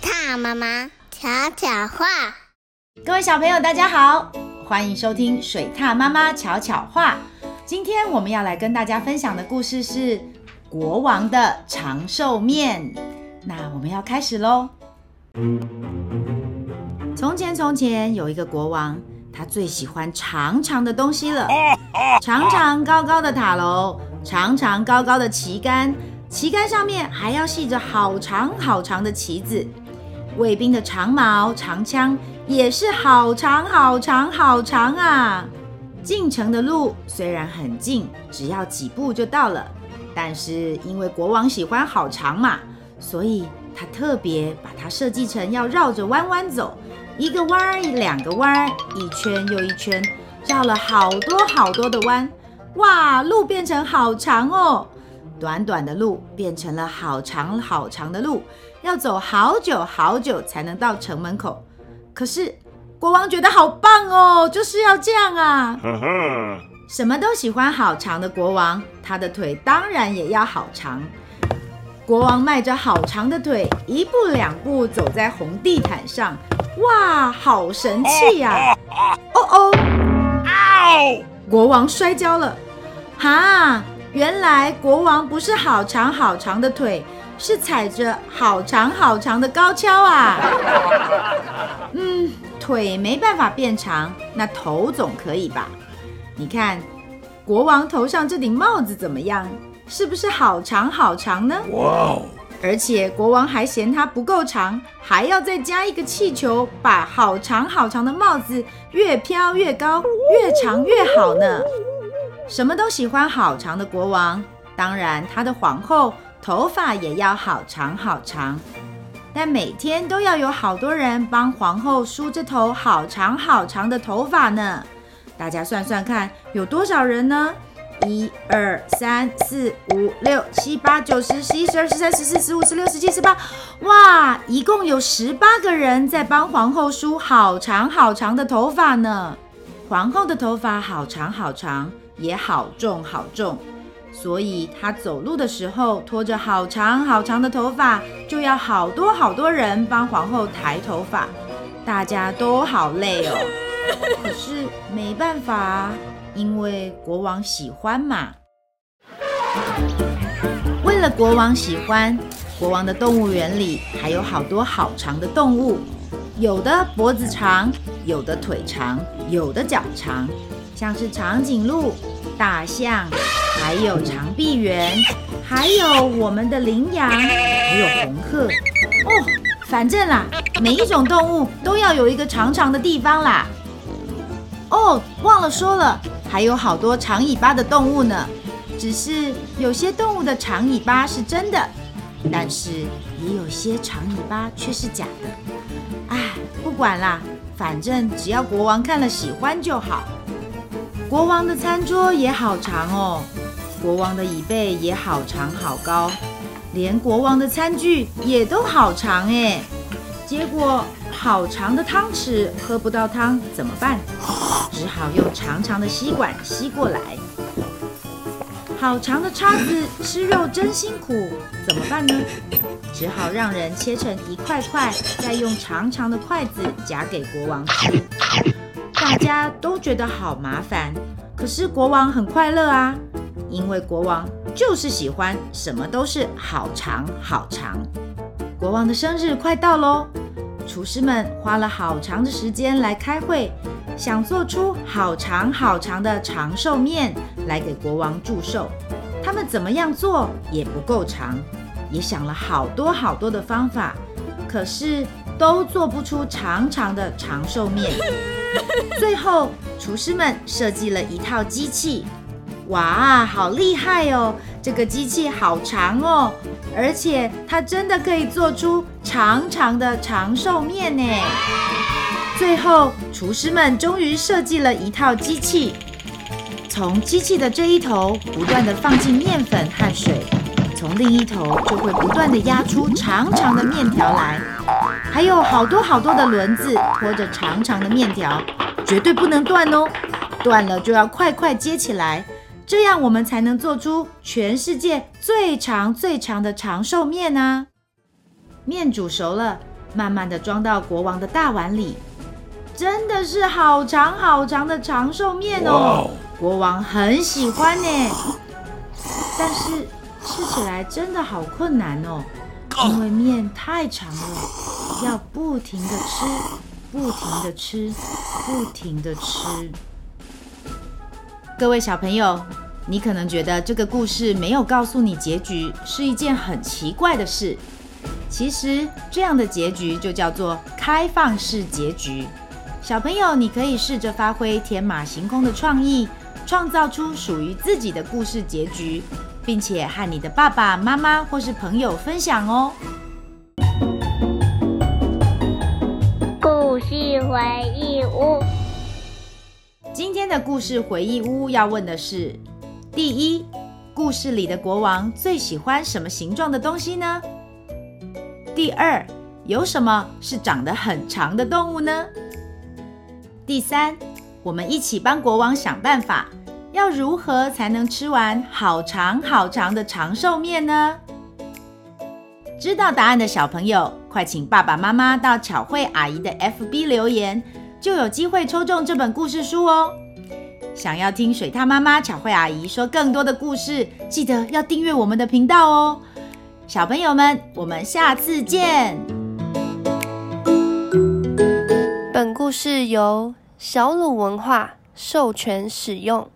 獭妈妈巧巧话，各位小朋友，大家好，欢迎收听水獭妈妈巧巧话。今天我们要来跟大家分享的故事是国王的长寿面。那我们要开始喽。从前，从前有一个国王，他最喜欢长长的东西了，长长高高的塔楼，长长高高的旗杆。旗杆上面还要系着好长好长的旗子，卫兵的长矛、长枪也是好长好长好长啊！进城的路虽然很近，只要几步就到了，但是因为国王喜欢好长嘛，所以他特别把它设计成要绕着弯弯走，一个弯儿两个弯儿，一圈又一圈，绕了好多好多的弯，哇，路变成好长哦！短短的路变成了好长好长的路，要走好久好久才能到城门口。可是国王觉得好棒哦，就是要这样啊！什么都喜欢好长的国王，他的腿当然也要好长。国王迈着好长的腿，一步两步走在红地毯上，哇，好神气呀！哦哦，哦，国王摔跤了，哈！原来国王不是好长好长的腿，是踩着好长好长的高跷啊！嗯，腿没办法变长，那头总可以吧？你看，国王头上这顶帽子怎么样？是不是好长好长呢？哇！而且国王还嫌它不够长，还要再加一个气球，把好长好长的帽子越飘越高，越长越好呢。什么都喜欢好长的国王，当然他的皇后头发也要好长好长，但每天都要有好多人帮皇后梳这头好长好长的头发呢。大家算算看，有多少人呢？一二三四五六七八九十十一十二十三十四十五十六十七十八，哇，一共有十八个人在帮皇后梳好长好长的头发呢。皇后的头发好长好长。也好重好重，所以他走路的时候拖着好长好长的头发，就要好多好多人帮皇后抬头发，大家都好累哦。可是没办法，因为国王喜欢嘛。为了国王喜欢，国王的动物园里还有好多好长的动物，有的脖子长，有的腿长，有的脚长。像是长颈鹿、大象，还有长臂猿，还有我们的羚羊，还有红鹤。哦，反正啦，每一种动物都要有一个长长的地方啦。哦，忘了说了，还有好多长尾巴的动物呢。只是有些动物的长尾巴是真的，但是也有些长尾巴却是假的。哎，不管啦，反正只要国王看了喜欢就好。国王的餐桌也好长哦，国王的椅背也好长好高，连国王的餐具也都好长哎。结果好长的汤匙喝不到汤怎么办？只好用长长的吸管吸过来。好长的叉子吃肉真辛苦，怎么办呢？只好让人切成一块块，再用长长的筷子夹给国王吃。大家都觉得好麻烦，可是国王很快乐啊，因为国王就是喜欢什么都是好长好长。国王的生日快到喽，厨师们花了好长的时间来开会，想做出好长好长的长寿面来给国王祝寿。他们怎么样做也不够长，也想了好多好多的方法，可是都做不出长长的长寿面。最后，厨师们设计了一套机器，哇，好厉害哦！这个机器好长哦，而且它真的可以做出长长的长寿面呢。最后，厨师们终于设计了一套机器，从机器的这一头不断地放进面粉和水，从另一头就会不断地压出长长的面条来。还有好多好多的轮子拖着长长的面条，绝对不能断哦！断了就要快快接起来，这样我们才能做出全世界最长最长的长寿面啊！面煮熟了，慢慢的装到国王的大碗里。真的是好长好长的长寿面哦，国王很喜欢呢。但是吃起来真的好困难哦，因为面太长了，要不停的吃，不停的吃，不停的吃。各位小朋友，你可能觉得这个故事没有告诉你结局是一件很奇怪的事。其实这样的结局就叫做开放式结局。小朋友，你可以试着发挥天马行空的创意，创造出属于自己的故事结局，并且和你的爸爸妈妈或是朋友分享哦。故事回忆屋，今天的故事回忆屋要问的是：第一，故事里的国王最喜欢什么形状的东西呢？第二，有什么是长得很长的动物呢？第三，我们一起帮国王想办法，要如何才能吃完好长好长的长寿面呢？知道答案的小朋友，快请爸爸妈妈到巧慧阿姨的 FB 留言，就有机会抽中这本故事书哦。想要听水獭妈妈巧慧阿姨说更多的故事，记得要订阅我们的频道哦。小朋友们，我们下次见。本故事由小鲁文化授权使用。